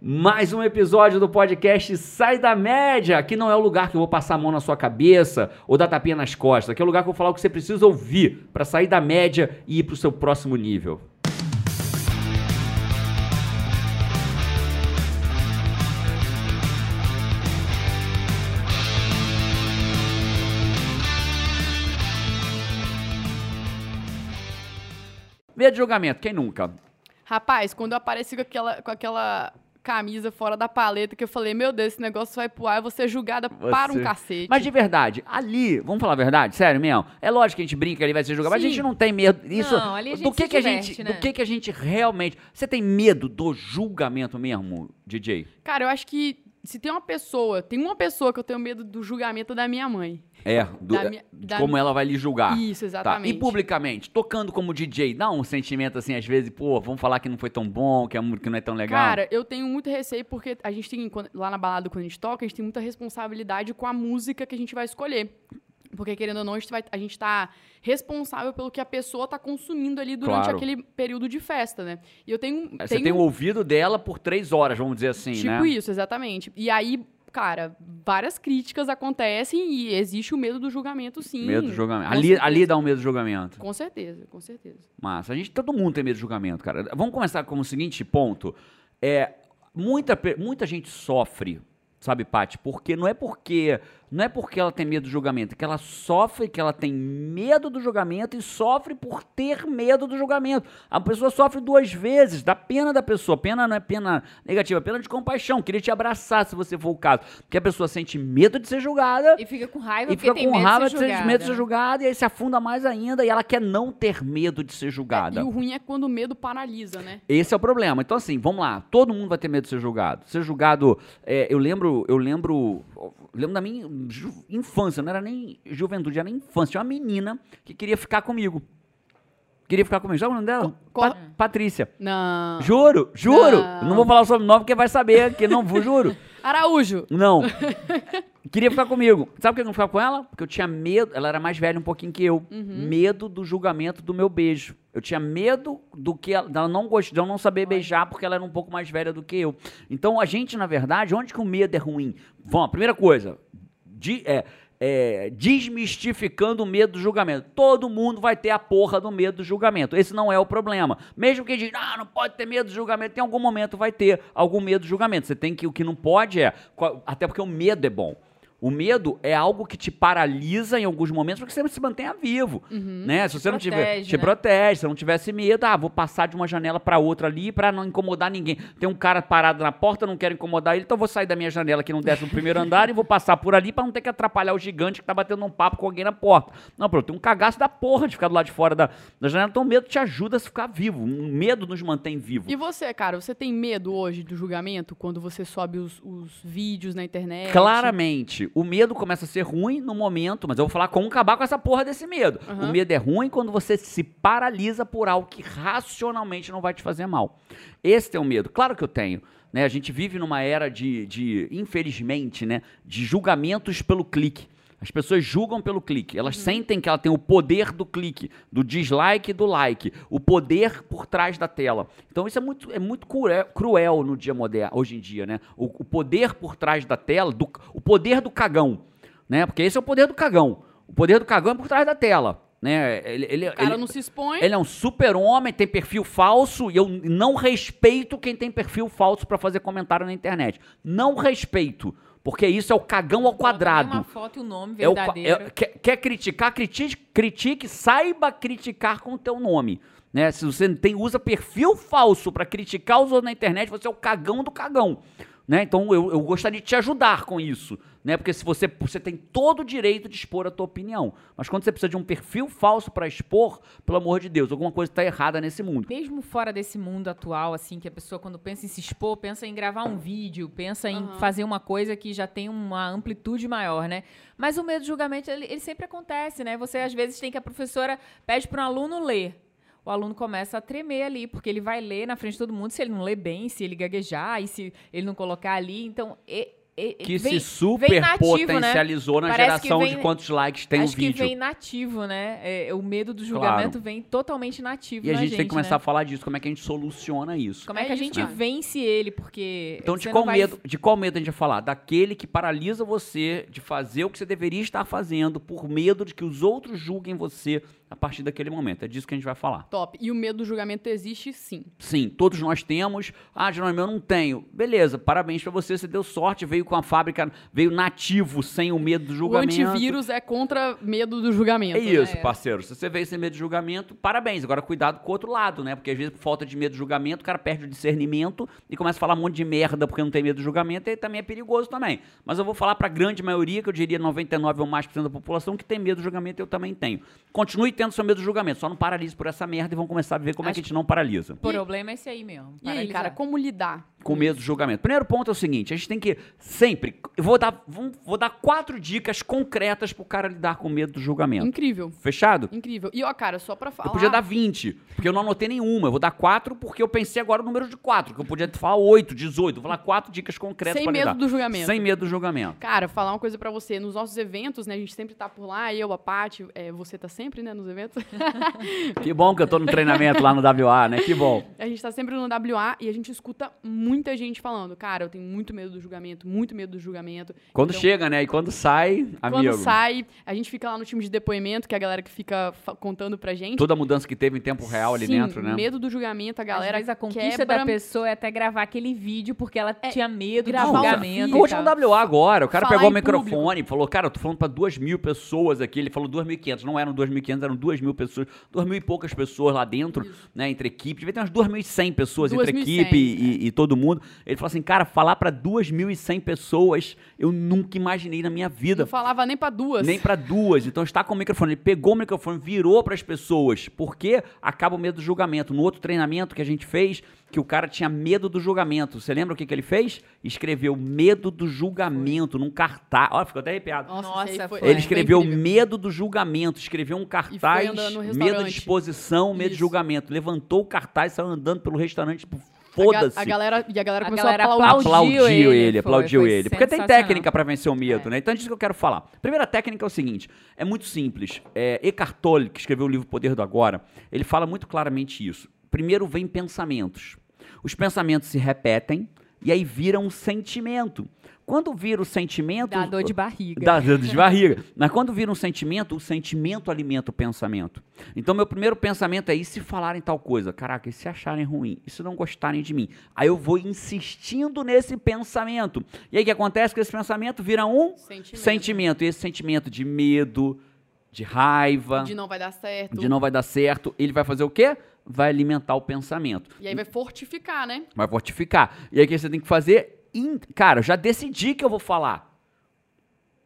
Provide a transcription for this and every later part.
Mais um episódio do podcast Sai da Média. Aqui não é o lugar que eu vou passar a mão na sua cabeça ou dar tapinha nas costas. Aqui é o lugar que eu vou falar o que você precisa ouvir para sair da média e ir para o seu próximo nível. Medo de julgamento, quem nunca? Rapaz, quando eu apareci com aquela, com aquela camisa fora da paleta, que eu falei, meu Deus, esse negócio vai pro ar, eu vou ser julgada para um cacete. Mas de verdade, ali, vamos falar a verdade, sério mesmo, é lógico que a gente brinca ele vai ser julgado, mas a Sim. gente não tem medo. Isso, Não, ali a gente do que se que a diverte, gente, né? do que que a gente realmente, você tem medo do julgamento mesmo, DJ? Cara, eu acho que se tem uma pessoa, tem uma pessoa que eu tenho medo do julgamento da minha mãe. É, do- é, minha- como mi- ela vai lhe julgar. Isso, Tá. exatamente. E publicamente, tocando como DJ, dá um sentimento assim, às vezes, pô, vamos falar que não foi tão bom, que a música não é tão legal. Cara, eu tenho muito receio porque a gente tem, lá na balada, quando a gente toca, a gente tem muita responsabilidade com a música que a gente vai escolher. Porque, querendo ou não, a gente, vai, a gente tá responsável pelo que a pessoa tá consumindo ali durante Claro. aquele período de festa, né? E eu tenho. Aí Você tenho tem o ouvido dela por três horas, vamos dizer assim, Tipo né? isso, exatamente. E aí, cara, várias críticas acontecem e existe o medo do julgamento, sim. Medo do julgamento. Com Ali, certeza. ali dá um medo do julgamento. Com certeza, com certeza. Massa. A gente, todo mundo tem medo de julgamento, cara. Vamos começar com o seguinte ponto. É, muita, muita gente sofre, sabe, Paty? Porque não é porque não é porque ela tem medo do julgamento, é que ela sofre, que ela tem medo do julgamento e sofre por ter medo do julgamento. A pessoa sofre duas vezes, dá pena da pessoa. Pena não é pena negativa, é pena de compaixão. Queria te abraçar se você for o caso. Porque a pessoa sente medo de ser julgada E fica com raiva e fica com raiva de ser julgada. medo de ser julgada e aí se afunda mais ainda e ela quer não ter medo de ser julgada. E o ruim é quando o medo paralisa, né? Esse é o problema. Então, assim, vamos lá. Todo mundo vai ter medo de ser julgado. Ser julgado. é, eu lembro, eu lembro. Lembro da minha infância, não era nem juventude, era infância. Tinha uma menina que queria ficar comigo. Queria ficar comigo. Sabe o nome dela? Pa- Patrícia. Não. Juro, juro. Não. Não vou falar o sobrenome porque vai saber que não vou, juro. Araújo. Não. Queria ficar comigo. Sabe por que eu não ficava com ela? Porque eu tinha medo. Ela era mais velha um pouquinho que eu. Medo do julgamento do meu beijo. Eu tinha medo do que ela, dela não gostar, de eu não saber beijar porque ela era um pouco mais velha do que eu. Então a gente, na verdade, onde que o medo é ruim? Bom, a primeira coisa, de, é, é, desmistificando o medo do julgamento. Todo mundo vai ter a porra do medo do julgamento. Esse não é o problema. Mesmo que diga, ah, não pode ter medo do julgamento, em algum momento vai ter algum medo do julgamento. Você tem que, o que não pode é, até porque o medo é bom. O medo é algo que te paralisa em alguns momentos para que você se mantenha vivo, né? Se você não tiver, te né? protege, se não tivesse medo, ah, vou passar de uma janela para outra ali para não incomodar ninguém. Tem um cara parado na porta, não quero incomodar ele, então vou sair da minha janela que não desce no primeiro andar e vou passar por ali para não ter que atrapalhar o gigante que tá batendo um papo com alguém na porta. Não, pronto, tem um cagaço da porra de ficar do lado de fora da, da janela, então o medo te ajuda a ficar vivo. O medo nos mantém vivo. E você, cara, você tem medo hoje do julgamento quando você sobe os, os vídeos na internet? Claramente, o medo começa a ser ruim no momento, mas eu vou falar como acabar com essa porra desse medo. O Aham. medo é ruim quando você se paralisa por algo que racionalmente não vai te fazer mal. Esse é o medo. Claro que eu tenho. Né? A gente vive numa era de, de, infelizmente, né, de julgamentos pelo clique. As pessoas julgam pelo clique. Elas sentem que ela tem o poder do clique, do dislike e do like, o poder por trás da tela. Então isso é muito, é muito cruel, cruel no dia moderno, hoje em dia, né? O, o poder por trás da tela, do, o poder do cagão, né? Porque esse é o poder do cagão. O poder do cagão é por trás da tela, né? Ele, ele, O cara ele- não se expõe. ele é um super-homem, tem perfil falso, e eu não respeito quem tem perfil falso pra fazer comentário na internet. Não respeito, porque isso é o cagão ao quadrado. Uma foto e o nome É o verdadeiro. é- quer, quer criticar, critique, critique, saiba criticar com o teu nome. Né? Se você tem, usa perfil falso pra criticar os outros na internet, você é o cagão do cagão. Né? Então eu, eu gostaria de te ajudar com isso. Né? Porque se você, você tem todo o direito de expor a tua opinião. Mas quando você precisa de um perfil falso pra expor, pelo amor de Deus, alguma coisa está errada nesse mundo. Mesmo fora desse mundo atual, assim, que a pessoa, quando pensa em se expor, pensa em gravar um vídeo, pensa em fazer uma coisa que já tem uma amplitude maior, né? Mas o medo de julgamento, ele, ele sempre acontece, né? Você, às vezes, tem que a professora pede para um aluno ler. O aluno começa a tremer ali, porque ele vai ler na frente de todo mundo, se ele não ler bem, se ele gaguejar e se ele não colocar ali. Então, e- que vem, se super nativo, potencializou né? na Parece geração vem, de quantos likes tem acho o vídeo. que vem nativo, né? É, o medo do julgamento claro. vem totalmente nativo E a gente, gente tem que começar né? a falar disso, como é que a gente soluciona isso. Como é, É que a isso, gente né? vence ele? Porque. Então, de qual, vai- medo, de qual medo a gente vai falar? Daquele que paralisa você de fazer o que você deveria estar fazendo por medo de que os outros julguem você a partir daquele momento. É disso que a gente vai falar. Top. E o medo do julgamento existe sim. Sim, todos nós temos. Ah, Jerônimo, eu não tenho. Beleza, parabéns pra você, você deu sorte, veio com a fábrica, veio nativo, sem o medo do O julgamento. antivírus é contra medo do julgamento. É isso, né? parceiro. Se você veio sem medo de julgamento, parabéns. Agora, cuidado com o outro lado, né? Porque às vezes, por falta de medo de julgamento, o cara perde o discernimento e começa a falar um monte de merda porque não tem medo de julgamento, e aí também é perigoso também. Mas eu vou falar pra grande maioria, que eu diria 99 ou mais por cento da população, que tem medo de julgamento, eu também tenho. Continue tendo seu medo de julgamento, só não paralise por essa merda e vamos começar a ver como é que a gente não paralisa. O problema é esse aí mesmo. E aí, cara, como lidar? Com medo do julgamento. Primeiro ponto é o seguinte: a gente tem que sempre. Eu vou dar, vou, vou dar quatro dicas concretas pro cara lidar com medo do julgamento. Incrível. Fechado? Incrível. E, ó, cara, só pra falar... Eu podia dar 20, porque eu não anotei nenhuma. Eu vou dar 4 porque eu pensei agora no número de 4, que eu podia falar 8, 18. Vou falar 4 dicas concretas Sem pra medo lidar. do julgamento. Sem medo do julgamento. Cara, falar uma coisa pra você. Nos nossos eventos, né? A gente sempre tá por lá, eu, a Paty, é, você tá sempre, né, nos eventos. Que bom que eu tô no treinamento lá no WA, né? Que bom. a gente tá sempre no WA e a gente escuta muita gente falando, cara, eu tenho muito medo do julgamento, muito medo do julgamento. Quando Então, chega, né? E quando sai, amigo. Quando sai, a gente fica lá no time de depoimento, que é a galera que fica contando pra gente. Toda a mudança que teve em tempo real ali Sim, dentro, né? medo do julgamento, a galera Às vezes a conquista quebra... da pessoa é até gravar aquele vídeo porque ela tinha medo do julgamento. no tal. WA agora, o cara Falar pegou o microfone e falou, cara, eu tô falando pra duas mil pessoas aqui. Ele falou 2.500, não eram 2.500, eram duas mil pessoas, duas mil e poucas pessoas lá dentro, né, entre equipe. Devia ter umas 2.100 pessoas entre 2.100, equipe e, e todo mundo. Ele falou assim, cara, falar pra 2.100 pessoas, eu nunca imaginei na minha vida. Não falava nem pra duas. Nem pra duas. Então está com o microfone. Ele pegou o microfone, virou para as pessoas. Porque acaba o medo do julgamento. No outro treinamento que a gente fez, que o cara tinha medo do julgamento. Você lembra o que, que ele fez? Escreveu medo do julgamento num cartaz. Olha, ficou até arrepiado. Nossa, Nossa, foi, foi. Ele foi escreveu incrível. medo do julgamento, escreveu um cartaz, no medo de exposição, medo de Isso. julgamento. Levantou o cartaz, saiu andando pelo restaurante, tipo, A ga- foda-se. A, galera, e a galera A começou galera a aplaudir. aplaudiu ele, ele, foi- aplaudiu foi ele. Porque tem técnica pra vencer o medo, É. né? Então é disso que eu quero falar. Primeira técnica é o seguinte: é muito simples. É, Eckhart Tolle, que escreveu o livro Poder do Agora, ele fala muito claramente isso. Primeiro vem pensamentos. Os pensamentos se repetem e aí vira um sentimento. Quando vira o sentimento. Dá dor de barriga. Dá dor de barriga. Mas quando vira um sentimento, o sentimento alimenta o pensamento. Então, meu primeiro pensamento é: e se falarem tal coisa? Caraca, e se acharem ruim? E se não gostarem de mim? Aí eu vou insistindo nesse pensamento. E aí o que acontece? Que esse pensamento vira um Sentimento. sentimento. E esse sentimento de medo, de raiva, De não vai dar certo. de não vai dar certo, ele vai fazer o quê? Vai alimentar o pensamento. E aí vai fortificar, né? Vai fortificar. E aí o que você tem que fazer? In- Cara, já decidi que eu vou falar.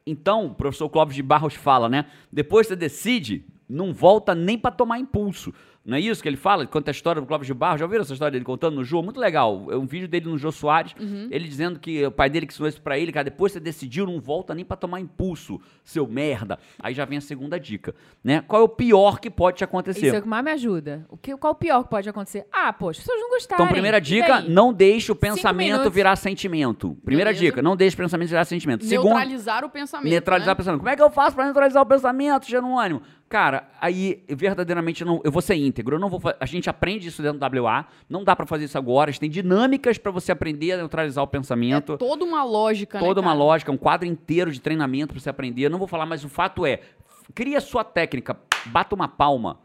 Então, o professor Clóvis de Barros fala, né? Depois você decide, não volta nem para tomar impulso. Não é isso que ele fala? Conta a história do Clóvis de Barros. Já ouviram essa história dele contando no Jô? Muito legal. É um vídeo dele no Jô Soares. Ele dizendo que o pai dele que ensinou isso pra ele, cara, depois você decidiu, não volta nem pra tomar impulso, seu merda. Aí já vem a segunda dica, né? Qual é o pior que pode te acontecer? Isso é o que mais me ajuda. O que, qual o pior que pode acontecer? Ah, poxa, as pessoas não gostarem. Então, primeira dica, não deixe o pensamento virar sentimento. Primeira Beleza. dica, não deixe o pensamento virar sentimento. Segunda, Neutralizar o pensamento. neutralizar né? o pensamento. Como é que eu faço pra neutralizar o pensamento, Jerônimo? Cara, aí verdadeiramente eu não, eu vou ser íntegro. Eu não vou, a gente aprende isso dentro do WA. Não dá pra fazer isso agora. A gente tem dinâmicas pra você aprender a neutralizar o pensamento. É toda uma lógica, né, Toda uma cara? lógica, um quadro inteiro de treinamento pra você aprender. Eu não vou falar, mas o fato é, cria a sua técnica, bata uma palma,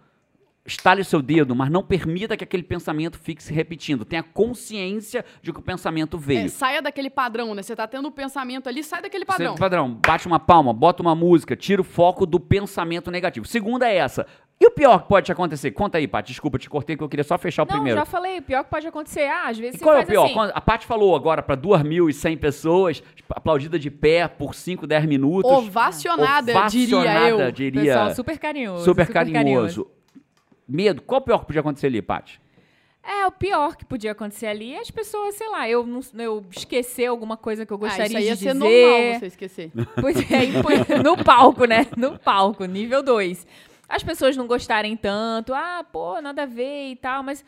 estale o seu dedo, mas não permita que aquele pensamento fique se repetindo. Tenha consciência de que o pensamento veio. É, saia daquele padrão, né? Você tá tendo o pensamento ali, sai daquele padrão. padrão, bate uma palma, bota uma música, tira o foco do pensamento negativo. Segunda é essa. E o pior que pode te acontecer? Conta aí, Paty. Desculpa, te cortei que eu queria só fechar o Não, primeiro. já falei. O pior que pode acontecer. Ah, às vezes E você qual é o pior? assim. A Paty falou agora para 2.100 pessoas, aplaudida de pé por 5, 10 minutos. Ovacionada, diria Ovacionada, eu. diria. Pessoal super carinhoso. super carinhoso. Medo. Qual o pior que podia acontecer ali, Paty? É, o pior que podia acontecer ali é as pessoas, sei lá, eu, não, eu esquecer alguma coisa que eu ah, gostaria isso aí ia de ser dizer. normal você esquecer. Pois é, no palco, né? No palco, nível 2. As pessoas não gostarem tanto, ah, pô, nada a ver e tal, mas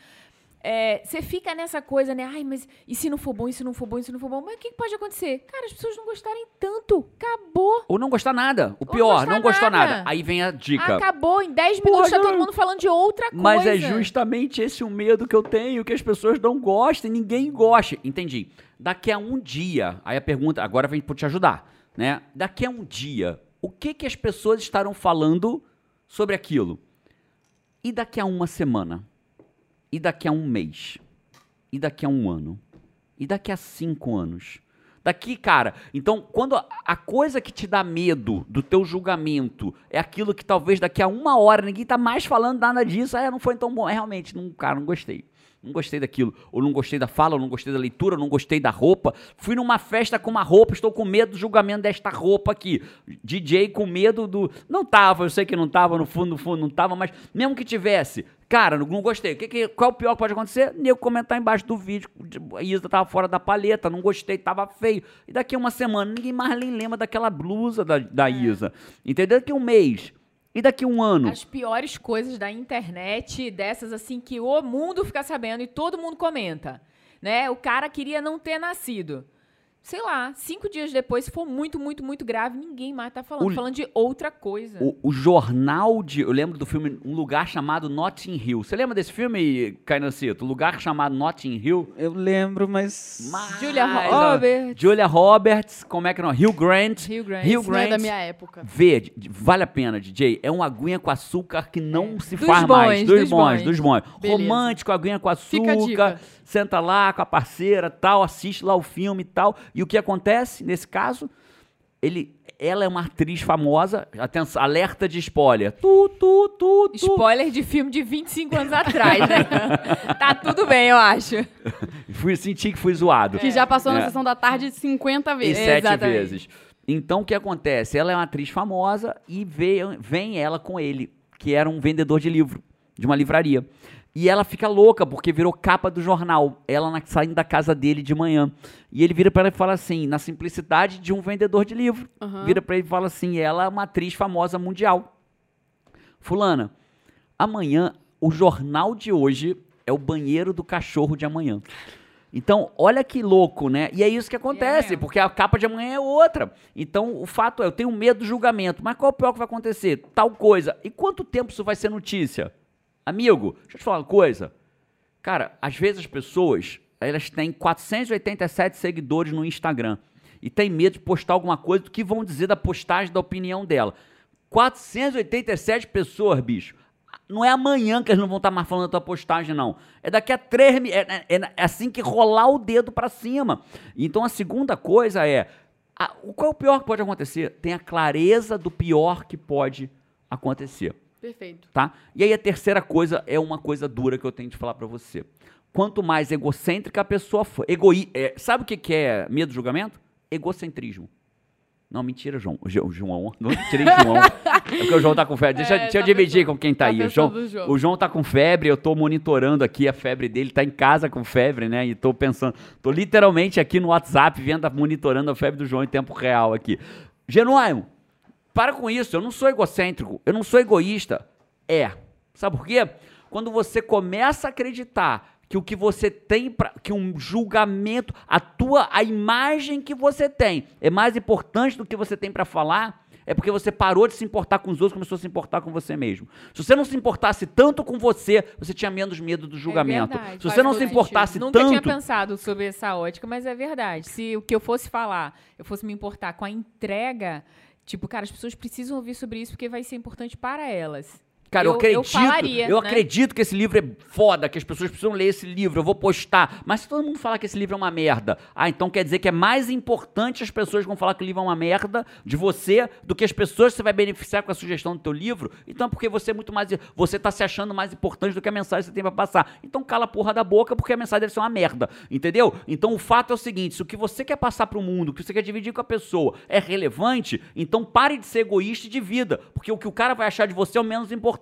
é, você fica nessa coisa, né? Ai, mas e se não for bom, e se não for bom, e se não for bom? Mas o que, que pode acontecer? Cara, as pessoas não gostarem tanto. Acabou. Ou não gostar nada. O pior, gostar não gostou nada. nada. Aí vem a dica. Acabou. Em 10 minutos Porra, tá todo não- mundo falando de outra coisa. Mas é justamente esse o medo que eu tenho, que as pessoas não gostem, ninguém goste. Entendi. Daqui a um dia, aí a pergunta, agora vem para te ajudar, né? Daqui a um dia, o que que as pessoas estarão falando sobre aquilo? E daqui a uma semana? E daqui a um mês? E daqui a um ano? E daqui a cinco anos? Daqui, cara, então, quando a- coisa que te dá medo do teu julgamento é aquilo que talvez daqui a uma hora ninguém tá mais falando nada disso, ah, não foi tão bom. É realmente, não, cara, não gostei. Não gostei daquilo. Ou não gostei da fala, ou não gostei da leitura, ou não gostei da roupa. Fui numa festa com uma roupa, estou com medo do julgamento desta roupa aqui. DJ com medo do. Não tava, eu sei que não tava, no fundo, no fundo não tava, mas mesmo que tivesse, cara, não, gostei. Que, que, qual é o pior que pode acontecer? Nego comentar embaixo do vídeo. A Isa tava fora da paleta, não gostei, tava feio. E daqui a uma semana, ninguém mais nem lembra daquela blusa da, da Isa. Entendeu? Daqui a um mês. E daqui um ano. As piores coisas da internet, dessas assim que o mundo fica sabendo e todo mundo comenta, né? O cara queria não ter nascido. Sei lá, cinco dias depois, se for muito, muito, muito grave, ninguém mais tá falando. O- Falando de outra coisa. O, o jornal de. Eu lembro do filme Um Lugar Chamado Notting Hill. Você lembra desse filme, Cainacito? Um Lugar Chamado Notting Hill? Eu lembro, mas. Mas, Julia Roberts. Julia Roberts, como é que não? Hugh Grant. Hugh Grant. Hugh Isso não é Grant. da minha época. D- vale a pena, DJ. É uma aguinha com açúcar que não se Dos faz bons, mais. Dos, dos bons, bons. dos bons. Beleza. Romântico, aguinha com Fica a açúcar. dica. Senta lá com a parceira, tal, assiste lá o filme e tal. E o que acontece nesse caso? Ele, ela é uma atriz famosa. Atenção, alerta de spoiler. Tu, tu, tu, tu. Spoiler de filme de 25 anos atrás, né? tá tudo bem, eu acho. Fui, senti que fui zoado. Que já passou na É. sessão da tarde 50 E vezes. sete Exatamente. vezes. Então, o que acontece? Ela é uma atriz famosa e veio, vem ela com ele, que era um vendedor de livro, de uma livraria. E ela fica louca, porque virou capa do jornal. Ela na- saindo da casa dele de manhã. E ele vira pra ela e fala assim, na simplicidade de um vendedor de livro. Aham. Vira pra ele e fala assim, ela é uma atriz famosa mundial. Fulana, amanhã, o jornal de hoje é o banheiro do cachorro de amanhã. Então, olha que louco, né? E é isso que acontece, mesmo. porque a capa de amanhã é outra. Então, o fato é, eu tenho medo do julgamento. Mas qual é o pior que vai acontecer? Tal coisa. E quanto tempo isso vai ser notícia? Amigo, deixa eu te falar uma coisa. Cara, às vezes as pessoas, elas têm 487 seguidores no Instagram e tem medo de postar alguma coisa do que vão dizer da postagem, da opinião dela. 487 pessoas, bicho. Não é amanhã que eles não vão estar mais falando da tua postagem, não. É daqui a três mi- é, é- é assim que rolar o dedo pra cima. Então a segunda coisa é. a- qual é o pior que pode acontecer? Tem a clareza do pior que pode acontecer Perfeito. tá? E aí a terceira coisa é uma coisa dura que eu tenho de falar pra você. Quanto mais egocêntrica a pessoa for, egoi, é, sabe o que que é medo do julgamento? Egocentrismo. Não, mentira, João. O Jo- o João, não tirei João. É porque o João tá com febre. Deixa, É, deixa eu tá dividir pensando- com quem tá, tá aí. O João, João. o João tá com febre, eu tô monitorando aqui a febre dele, tá em casa com febre, né? E tô pensando, tô literalmente aqui no WhatsApp vendo, monitorando a febre do João em tempo real aqui. Genuíno, para com isso, eu não sou egocêntrico, eu não sou egoísta. É. Sabe por quê? Quando você começa a acreditar que o que você tem para que um julgamento, a tua a imagem que você tem é mais importante do que você tem para falar, é porque você parou de se importar com os outros, começou a se importar com você mesmo. Se você não se importasse tanto com você, você tinha menos medo do julgamento. verdade, se você não se importasse sentido. Nunca tinha tanto, pensado sobre essa ótica, mas é verdade. Se o que eu fosse falar, eu fosse me importar com a entrega, tipo, cara, as pessoas precisam ouvir sobre isso porque vai ser importante para elas. Cara, eu, Eu- eu acredito. Eu, falaria, né? acredito que esse livro é foda, que as pessoas precisam ler esse livro, eu vou postar. Mas se todo mundo falar que esse livro é uma merda, ah, então quer dizer que é mais importante as pessoas vão falar que o livro é uma merda de você do que as pessoas que você vai beneficiar com a sugestão do teu livro. Então é porque você é muito mais. Você tá se achando mais importante do que a mensagem que você tem pra passar. Então cala a porra da boca, porque a mensagem deve ser uma merda. Entendeu? Então o fato é o seguinte: se o que você quer passar pro mundo, o que você quer dividir com a pessoa é relevante, então pare de ser egoísta e divida. Porque o que o cara vai achar de você é o menos importante.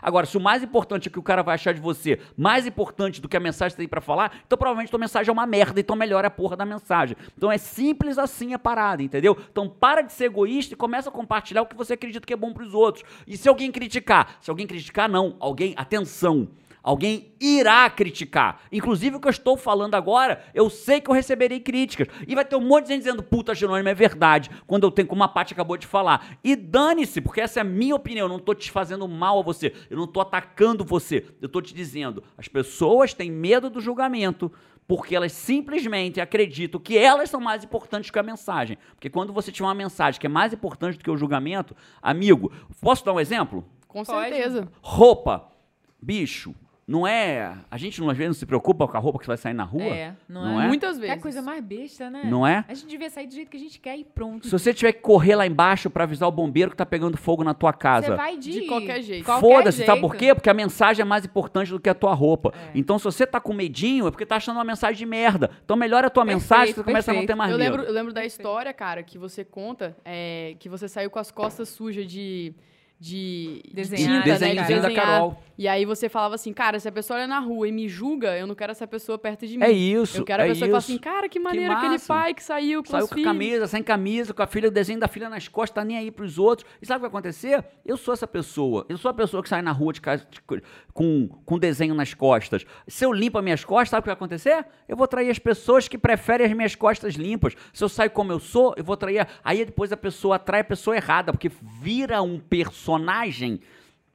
Agora, se o mais importante é o que o cara vai achar de você, mais importante do que a mensagem que você tem pra falar, então provavelmente tua mensagem é uma merda, então melhora a porra da mensagem. Então é simples assim a parada, entendeu? Então para de ser egoísta e começa a compartilhar o que você acredita que é bom pros outros. E se alguém criticar? Se alguém criticar, não. Alguém, atenção. Alguém irá criticar. Inclusive o que eu estou falando agora, eu sei que eu receberei críticas. E vai ter um monte de gente dizendo, puta, Jerônimo, é verdade. Quando eu tenho, como a Paty acabou de falar. E dane-se, porque essa é a minha opinião. Eu não estou te fazendo mal a você. Eu não estou atacando você. Eu estou te dizendo, as pessoas têm medo do julgamento porque elas simplesmente acreditam que elas são mais importantes que a mensagem. Porque quando você tiver uma mensagem que é mais importante do que o julgamento, amigo, posso dar um exemplo? Com certeza. Roupa. Bicho, não é. A gente não, às vezes não se preocupa com a roupa que você vai sair na rua? É, não, Não é? é? Muitas vezes. é coisa mais besta, né? Não é? A gente devia sair do jeito que a gente quer e pronto. Se você tiver que correr lá embaixo pra avisar o bombeiro que tá pegando fogo na tua Você casa. vai de, De qualquer jeito. Foda-se, sabe por quê? Porque a mensagem é mais importante do que a tua roupa. É. Então, se você tá com medinho, é porque tá achando uma mensagem de merda. Então, melhora a tua Perfeito, mensagem, você começa a não perfeito. ter mais Eu medo. lembro, eu lembro da história, cara, que você conta é, que você saiu com as costas sujas de. De de Desenhar, tinta, né? Desenho, de desenho da desenhar. Carol. E aí você falava assim, cara, se a pessoa olha na rua e me julga, eu não quero essa pessoa perto de mim. É isso, Eu quero a é pessoa que fala isso. assim, cara, que maneiro aquele massa. pai que saiu com Saiu com a filhos. camisa, sem camisa, com a filha, o desenho da filha nas costas, tá nem aí pros outros. E sabe o que vai acontecer? Eu sou essa pessoa. Eu sou a pessoa que sai na rua de casa de- com, com desenho nas costas. Se eu limpo as minhas costas, sabe o que vai acontecer? Eu vou trair as pessoas que preferem as minhas costas limpas. Se eu saio como eu sou, eu vou trair. a- Aí depois a pessoa atrai a pessoa errada, porque vira um personagem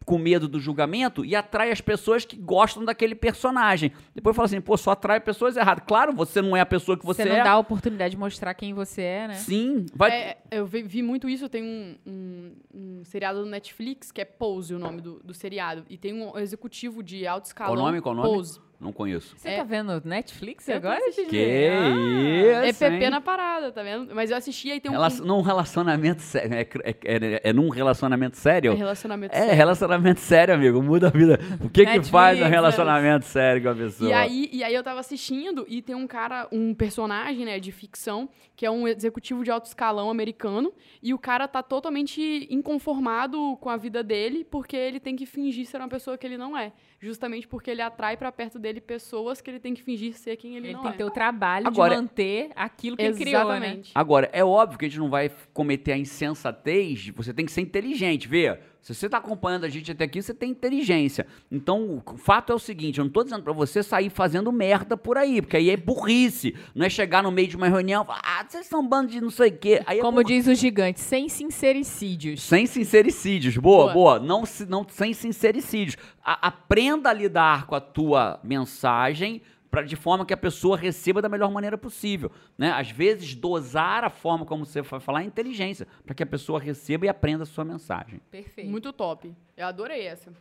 com medo do julgamento e atrai as pessoas que gostam daquele personagem. Depois fala assim, pô, só atrai pessoas erradas. Claro, você não é a pessoa que você, Você não é. dá a oportunidade de mostrar quem você é, né? Sim, vai. É, eu vi, vi muito isso, tem um, um, um seriado do Netflix, que é Pose o nome do, do seriado. E tem um executivo de alto escalão. Qual o nome? Qual o nome? Pose. Não conheço. Você É. tá vendo Netflix Eu agora? assistindo. Que É isso, PP hein? na parada, tá vendo? Mas eu assisti aí tem um, Relacion- Num relacionamento sério. É, é, é- é num relacionamento sério? relacionamento É, sério. relacionamento sério, amigo. Muda a vida. O que que Netflix, faz um relacionamento sério com a pessoa? E aí, e aí eu tava assistindo e tem um cara, um personagem, né, de ficção, que é um executivo de alto escalão americano, e o cara tá totalmente inconformado com a vida dele, porque ele tem que fingir ser uma pessoa que ele não é. Justamente porque ele atrai pra perto dele pessoas que ele tem que fingir ser quem ele, Ele não tem é. que ter o trabalho Agora- de manter aquilo que ele criou, né? Exatamente. Agora, é óbvio que a gente não vai cometer a insensatez, você tem que ser inteligente, vê? Se você tá acompanhando a gente até aqui, você tem inteligência. Então, o fato é o seguinte, eu não tô dizendo pra você sair fazendo merda por aí, porque aí é burrice. Não é chegar no meio de uma reunião e falar, ah, vocês são um bando de não sei o quê. Aí é Como burro. diz o gigante, sem sincericídios. Sem sincericídios. Boa, Boa. boa. Não, não sem sincericídios. A- aprenda a lidar com a tua mensagem pra, de forma que a pessoa receba da melhor maneira possível. Né? Às vezes, dosar a forma como você vai falar é inteligência, para que a pessoa receba e aprenda a sua mensagem. Perfeito. Muito top. Eu adorei essa.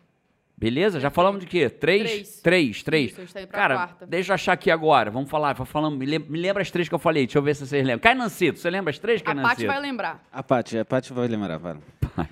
Beleza? Já falamos de quê? Três? Três. Três, três. Isso, a gente tá indo pra Cara, quarta. deixa eu achar aqui agora. Vamos falar. Vou falando, me, lem- me lembra as três que eu falei. Deixa eu ver se vocês lembram. Cainancito, você lembra as três, A Paty Cainancito? vai lembrar. A Paty, a Paty vai lembrar, vai.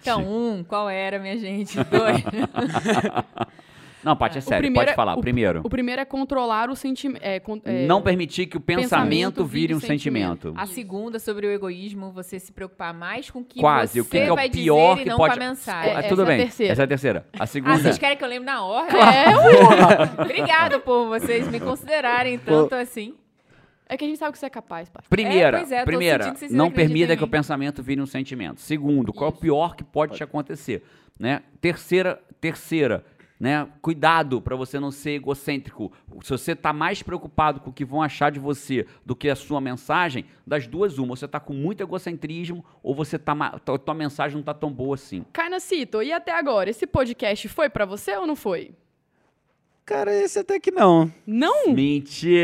Então, um, qual era, minha gente? Dois. Não, Paty, é sério. Pode falar. O primeiro. O primeiro é controlar o sentimento. É, con- é, não permitir que o pensamento, pensamento vire um sentimento. A segunda, sobre o egoísmo, você se preocupar mais com o que Quase. você O que, que é o vai pior dizer que e não pode. com a mensagem. Ah, É, tudo essa é a bem. terceira. Essa é a terceira. A Ah, segunda. vocês querem que eu lembre na ordem? É, ué. Obrigado por vocês me considerarem tanto assim. É que a gente sabe que você é capaz, Paty. Primeira, É, é, eu primeira, não permita que o pensamento vire um sentimento. Segundo, qual é o Isso. pior que pode, te acontecer, né? Terceira, terceira, né? Cuidado para você não ser egocêntrico. Se você tá mais preocupado com o que vão achar de você do que a sua mensagem, das duas uma, você tá com muito egocentrismo ou você tá tua, mensagem não tá tão boa assim. Carnacito, e até agora, esse podcast foi pra você ou não foi? Cara, esse até que não. Não? Mentira!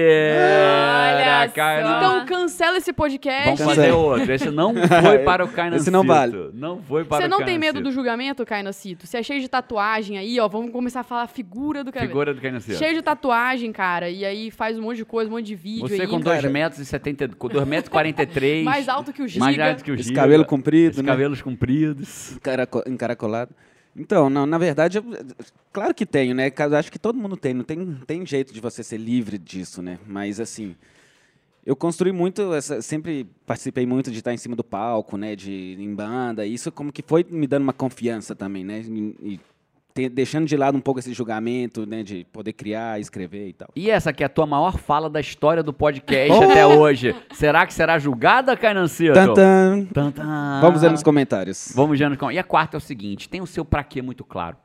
Olha cara. só. Então cancela esse podcast. Vamos Cancela. fazer outro. Esse não foi para o Cainacito. Esse não vale. Não foi para Você o não tem medo do julgamento, Cainacito? Você é cheio de tatuagem aí, ó. Vamos começar a falar a figura do Cainacito. Figura do Cainacito. Cheio de tatuagem, cara. E aí faz um monte de coisa, um monte de vídeo Você aí. com 2 metros e 70, com 2 metros e 43. Mais alto que o Giga. Mais alto que o Esse Giga. cabelo comprido, Esses né? cabelos compridos. Encaraco- encaracolado. Então, não, na verdade, eu- claro que tenho, né? Acho que todo mundo tem, não tem, tem jeito de você ser livre disso, né? Mas assim, eu construí muito, essa- sempre participei muito de estar em cima do palco, né? De em banda, e isso como que foi me dando uma confiança também, né? E, e te- deixando de lado um pouco esse julgamento, né? De poder criar, escrever e tal. E essa que é a tua maior fala da história do podcast Oh! até hoje. Será que será julgada, Cainancito? Tan, tan. Vamos ver nos comentários. Vamos ver nos com- E a quarta é o seguinte: tem o seu pra quê muito claro.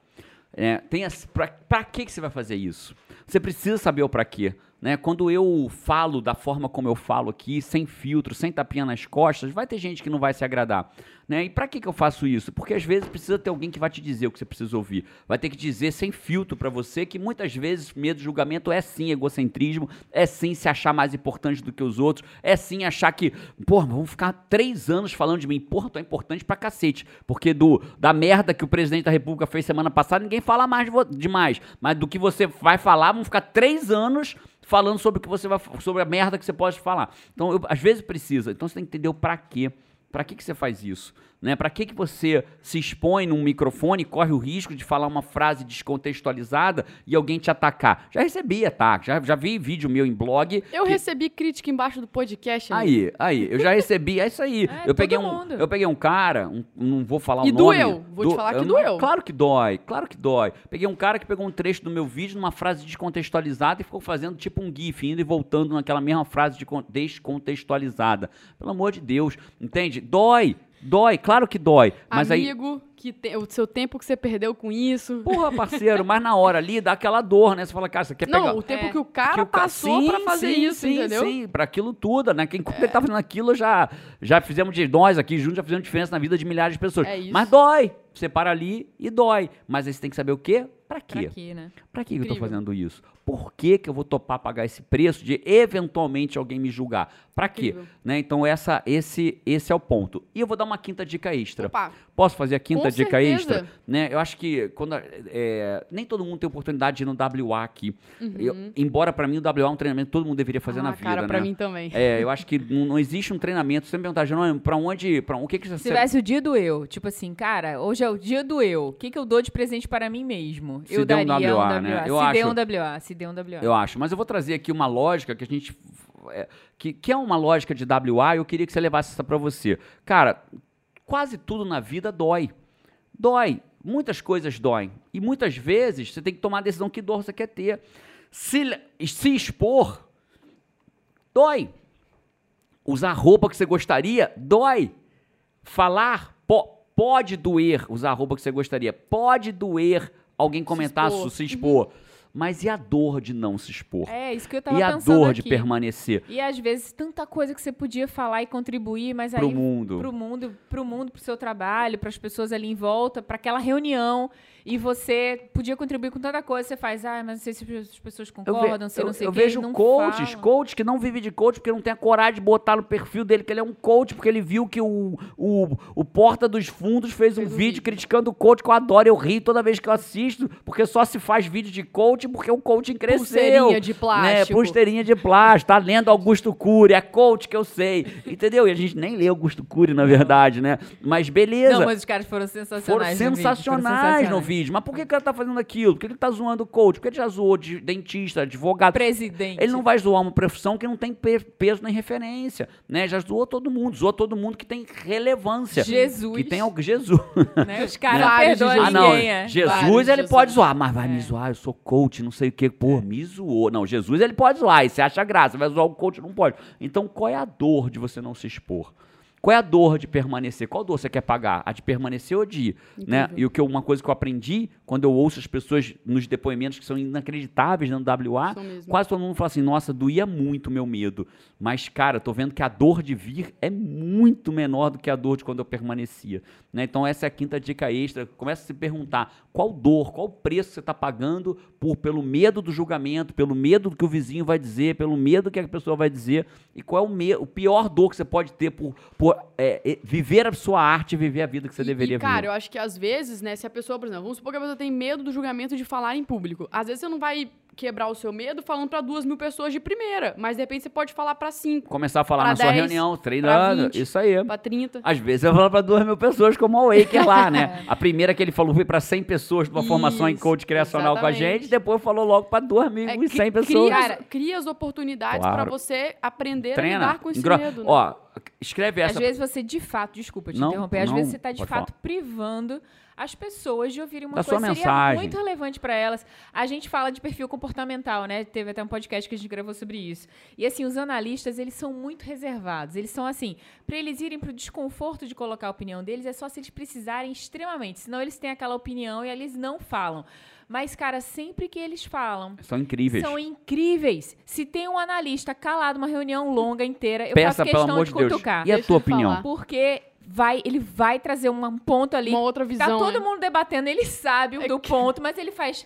É, tem as, pra, pra que, que você vai fazer isso? Você precisa saber o pra quê. Né? Quando eu falo da forma como eu falo aqui, sem filtro, sem tapinha nas costas, vai ter gente que não vai se agradar. Né? E para que, que eu faço isso? Porque às vezes precisa ter alguém que vai te dizer o que você precisa ouvir. Vai ter que dizer sem filtro para você que muitas vezes medo de julgamento é sim egocentrismo, é sim se achar mais importante do que os outros, é sim achar que, porra, vamos ficar três anos falando de mim. Porra, tu é importante pra cacete. Porque do, da merda que o presidente da república fez semana passada, ninguém fala mais demais. Mas do que você vai falar, vamos ficar três anos falando sobre o que você vai sobre a merda que você pode falar. Então, eu, às vezes precisa. Então você tem que entender o para quê. Para que, que você faz isso? Né? Para que, que você se expõe num microfone e corre o risco de falar uma frase descontextualizada e alguém te atacar? Já recebi ataque, já, já vi vídeo meu em blog. Eu que... recebi crítica embaixo do podcast. Aí, aí, eu já recebi, é isso aí. É, eu, peguei um, eu peguei um cara, um, não vou falar e o nome. E doeu, vou do, te falar que doeu. Claro que dói, claro que dói. Peguei um cara que pegou um trecho do meu vídeo numa frase descontextualizada e ficou fazendo tipo um gif, indo e voltando naquela mesma frase de descontextualizada. Pelo amor de Deus, entende? Dói, Dói, claro que dói. Mas Amigo, aí... que te... o seu tempo que você perdeu com isso. Porra, parceiro, mas na hora ali dá aquela dor, né? Você fala, cara, você quer Não, pegar... o tempo é. que o cara que o passou sim, pra fazer sim, isso, sim, entendeu? Sim, pra aquilo tudo, né? Enquanto é. ele tá fazendo aquilo, já, já fizemos de nós aqui juntos, já fizemos diferença na vida de milhares de pessoas. É isso. Mas dói. Você para ali e dói. Mas aí você tem que saber o quê? Pra quê? Pra quê, né? Pra que eu tô fazendo isso? Por que, que eu vou topar pagar esse preço de eventualmente alguém me julgar? Pra quê? Né? Então essa, esse, esse é o ponto. E eu vou dar uma quinta dica extra. Opa. Posso fazer a quinta Com dica certeza. extra? Né? Eu acho que quando, é, nem todo mundo tem oportunidade de ir no WA aqui. Uhum. Eu, embora para mim o WA é um treinamento que todo mundo deveria fazer ah, na vida. Cara, pra né? mim também. É, eu acho que não, não existe um treinamento. Você me perguntar, pra onde. Pra, o que, que você. Se tivesse o dia do eu, tipo assim, cara, hoje é o dia do eu. O que, que eu dou de presente para mim mesmo? Se eu der um daria WA, um WA. né? Eu se acho- der um WA, se der um WA. Eu acho. Mas eu vou trazer aqui uma lógica que a gente. é, que, que é uma lógica de WA e eu queria que você levasse essa pra você. Cara, quase tudo na vida dói. Dói. Muitas coisas doem. E muitas vezes você tem que tomar a decisão que dor você quer ter. Se, se expor, dói. Usar roupa que você gostaria, dói. Falar po- pode doer. Usar a roupa que você gostaria, pode doer. Alguém comentar, expor. se, se expor. Mas e a dor de não se expor? É, isso que eu tava e a dor aqui. de permanecer E às vezes tanta coisa que você podia falar e contribuir, mas pro aí mundo? pro mundo, pro mundo, pro seu trabalho, para as pessoas ali em volta, para aquela reunião, e você podia contribuir com tanta coisa, você faz, ah, mas não sei se as pessoas Eu, concordam, se eu- não sei eu o quê, vejo não coaches, fala. coach que não vive de coach porque não tem a coragem de botar no perfil dele que ele é um coach, porque ele viu que o, o, o Porta dos Fundos fez um Fez um vídeo vídeo. criticando o coach que eu adoro, eu rio toda vez que eu assisto, porque só se faz vídeo de coach porque o coaching cresceu. Pulseirinha de Né? plástico. Pulseirinha de plástico, tá lendo Augusto Cury, é coach que eu sei, entendeu? E a gente nem lê Augusto Cury, na verdade, né? Mas beleza. Não, mas os caras foram Foram sensacionais. no vídeo, foram sensacionais no vídeo. Mas por que o cara tá fazendo aquilo? Por que ele tá zoando o coach? Porque ele já zoou de dentista, advogado. Presidente. Ele não vai zoar uma profissão que não tem pe- peso nem referência, né? Já zoou todo mundo, zoou todo mundo que tem relevância. Jesus. Que tem algo Jesus. Né? Os caras não perdoam ah, não. é. Jesus Vários ele Jesus. pode zoar, mas vai me É. zoar, eu sou coach, não sei o quê. Pô, me zoou. Não, Jesus ele pode zoar, e você acha graça, vai zoar o coach, não pode. Então, qual é a dor de você não se expor? Qual é a dor de permanecer? Qual dor você quer pagar? A de permanecer ou de ir? Né? E o que eu- uma coisa que eu aprendi quando eu ouço as pessoas nos depoimentos que são inacreditáveis no WA, quase todo mundo fala assim: nossa, doía muito o meu medo. Mas, cara, eu tô vendo que a dor de vir é muito menor do que a dor de quando eu permanecia. Né? Então, essa é a quinta dica extra. Começa a se perguntar qual dor, qual preço você está pagando por, pelo medo do julgamento, pelo medo do que o vizinho vai dizer, pelo medo que a pessoa vai dizer, e qual é o, me o pior dor que você pode ter por, por é, viver a sua arte e viver a vida que você E- deveria e, cara, viver. eu acho que às vezes, né, se a pessoa, por exemplo, vamos supor que a pessoa tem medo do julgamento de falar em público. Às vezes você não vai quebrar o seu medo falando pra duas mil pessoas de primeira, mas de repente você pode falar pra cinco, Começar a falar na sua 10, reunião, treinando, 20, isso aí. pra trinta. Às vezes eu falo para duas mil pessoas, como o Waker lá, né? A primeira que ele falou foi para 100 pessoas numa formação em coach criacional com a exatamente. gente, depois falou logo para duas mil É, e cem cri- pessoas. Cria, as- cria as oportunidades Claro. pra você aprender a Treina. lidar com esse engro- medo. Né? Ó, escreve essa. Vezes você de fato, desculpa te Não, interromper, às não, vezes você está de fato privando as pessoas de ouvirem uma Da coisa sua que seria mensagem. muito relevante para elas. A gente fala de perfil comportamental, né? Teve até um podcast que a gente gravou sobre isso. E assim, os analistas, eles são muito reservados. Eles são assim, para eles irem pro desconforto de colocar a opinião deles, é só se eles precisarem extremamente, senão eles têm aquela opinião e eles não falam. Mas cara, sempre que eles falam, São incríveis. são incríveis. Se tem um analista calado uma reunião longa inteira, eu Peça, faço pelo questão amor de de Deus. cutucar. E a Deixa tua eu falar. opinião? Porque vai, ele vai trazer um ponto ali. Uma outra visão. Tá todo né? mundo debatendo, ele sabe É do que- ponto, mas ele faz.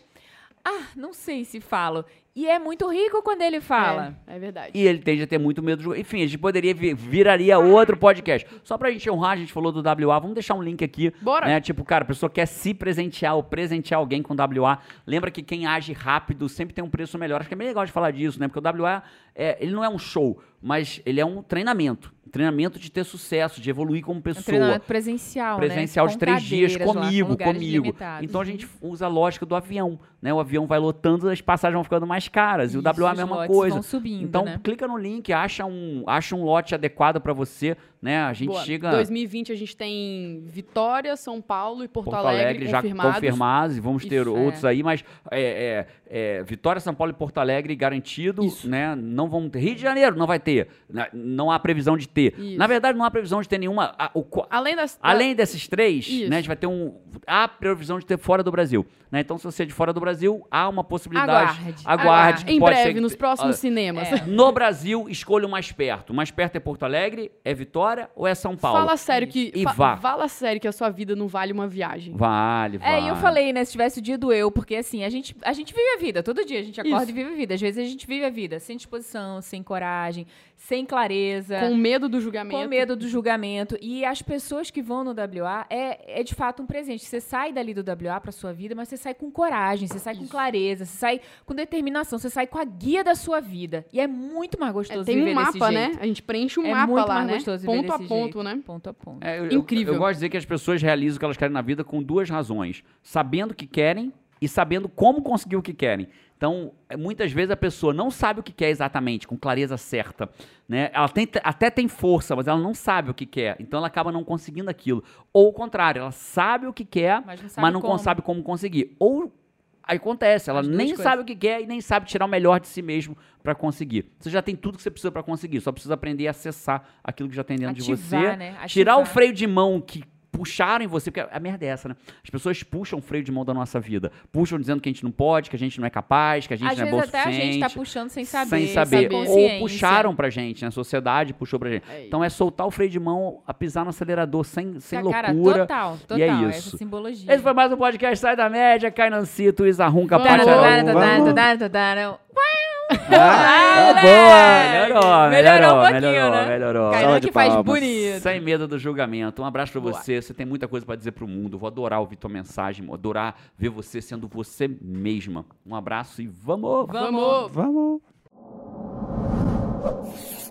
Ah, não sei se falo. E é muito rico quando ele fala. É, é verdade. E ele tende a ter muito medo de. Enfim, a gente poderia vir, viraria outro podcast. Só pra gente honrar, a gente falou do WA. Vamos deixar um link aqui. Bora. Né? Tipo, cara, a pessoa quer se presentear ou presentear alguém com WA. Lembra que quem age rápido sempre tem um preço melhor. Acho que é bem legal de falar disso, né? Porque o WA, é, ele não é um show, mas ele é um treinamento. Treinamento de ter sucesso, de evoluir como É um pessoa. treinamento presencial, presencial né? de Com três dias lá, com comigo, lugares comigo. limitados. Então a gente usa a lógica do avião, né? O avião vai lotando, as passagens vão ficando mais caras. e o Isso, WA é a mesma coisa. subindo, então né? clica no link, acha um, acha um lote adequado para você, né? A gente Boa. chega 2020 a gente tem Vitória, São Paulo e Porto, Porto Alegre, Alegre já confirmados. confirmados e vamos ter Isso, outros é. aí, mas é, é, é, Vitória, São Paulo e Porto Alegre garantido, Isso. né? Não vão ter. Rio de Janeiro não vai ter, não há previsão de ter. Isso. Na verdade, não há previsão de ter nenhuma. a- o Além das... Além desses três, né, a gente vai ter um. Há previsão de ter fora do Brasil. Né? Então, se você é de fora do Brasil, há uma possibilidade. Aguarde. Aguarde. que Em pode ser breve, que- nos próximos Ah, cinemas. No Brasil, escolha o mais perto. O mais perto é Porto Alegre, é Vitória ou é São Paulo? Fala sério que... E fa- vá. Fala sério que a sua vida não vale uma viagem. Vale, vale. É, e eu falei, né, se tivesse o dia do eu, porque assim, a gente, a gente vive a vida, todo dia a gente acorda Isso. e vive a vida. Às vezes a gente vive a vida sem disposição, sem coragem, sem clareza. Com medo do julgamento. Com medo do julgamento. E as pessoas que vão no WA é, é de fato um presente. Você sai dali do WA pra sua vida, mas você sai com coragem, você sai com clareza, você sai com determinação, você sai com a guia da sua vida. E é muito mais É, gostoso tem viver um desse mapa, jeito. né? A gente preenche um é mapa muito lá, mais né? gostoso viver Ponto a ponto, jeito. né? Ponto a ponto. É, eu- eu- Incrível. Eu, gosto de dizer que as pessoas realizam o que elas querem na vida com duas razões: sabendo o que querem e sabendo como conseguir o que querem. Então, é, muitas vezes a pessoa não sabe o que quer exatamente, com clareza certa. Né? Ela tem- até tem força, mas ela não sabe o que quer. Então, ela acaba não conseguindo aquilo. Ou o contrário, ela sabe o que quer, Mas não mas sabe não como. sabe como conseguir. Ou acontece, ela nem coisas. sabe o que quer e nem sabe tirar o melhor de si mesmo para conseguir. Você já tem tudo que você precisa para conseguir, só precisa aprender a acessar aquilo que já tem dentro de Ativar, você. né? Tirar o freio de mão que puxaram em você, porque a merda é essa, né? As pessoas puxam o freio de mão da nossa vida. Puxam dizendo que a gente não pode, que a gente não é capaz, que a gente Às não é bom até a gente tá suficiente. puxando sem saber. sem saber. Ou consciência. puxaram pra gente, né? A sociedade puxou pra gente. É então é soltar o freio de mão, a pisar no acelerador sem, sem Cara, loucura. total, total. E é Essa isso. simbologia. Esse foi mais um podcast Sai da Média, Cainancito, Isarrunca, Vamos! Pacharaú. Vamos. Ah, ah, boa! Melhorou, melhorou, melhorou, um melhorou, né? melhorou. Que faz bonito. Sem medo do julgamento. Um abraço pra boa. você. Você tem muita coisa pra dizer pro mundo. Vou adorar ouvir tua mensagem, vou adorar ver você sendo você mesma. Um abraço e vamos! Vamos! Vamos! vamos.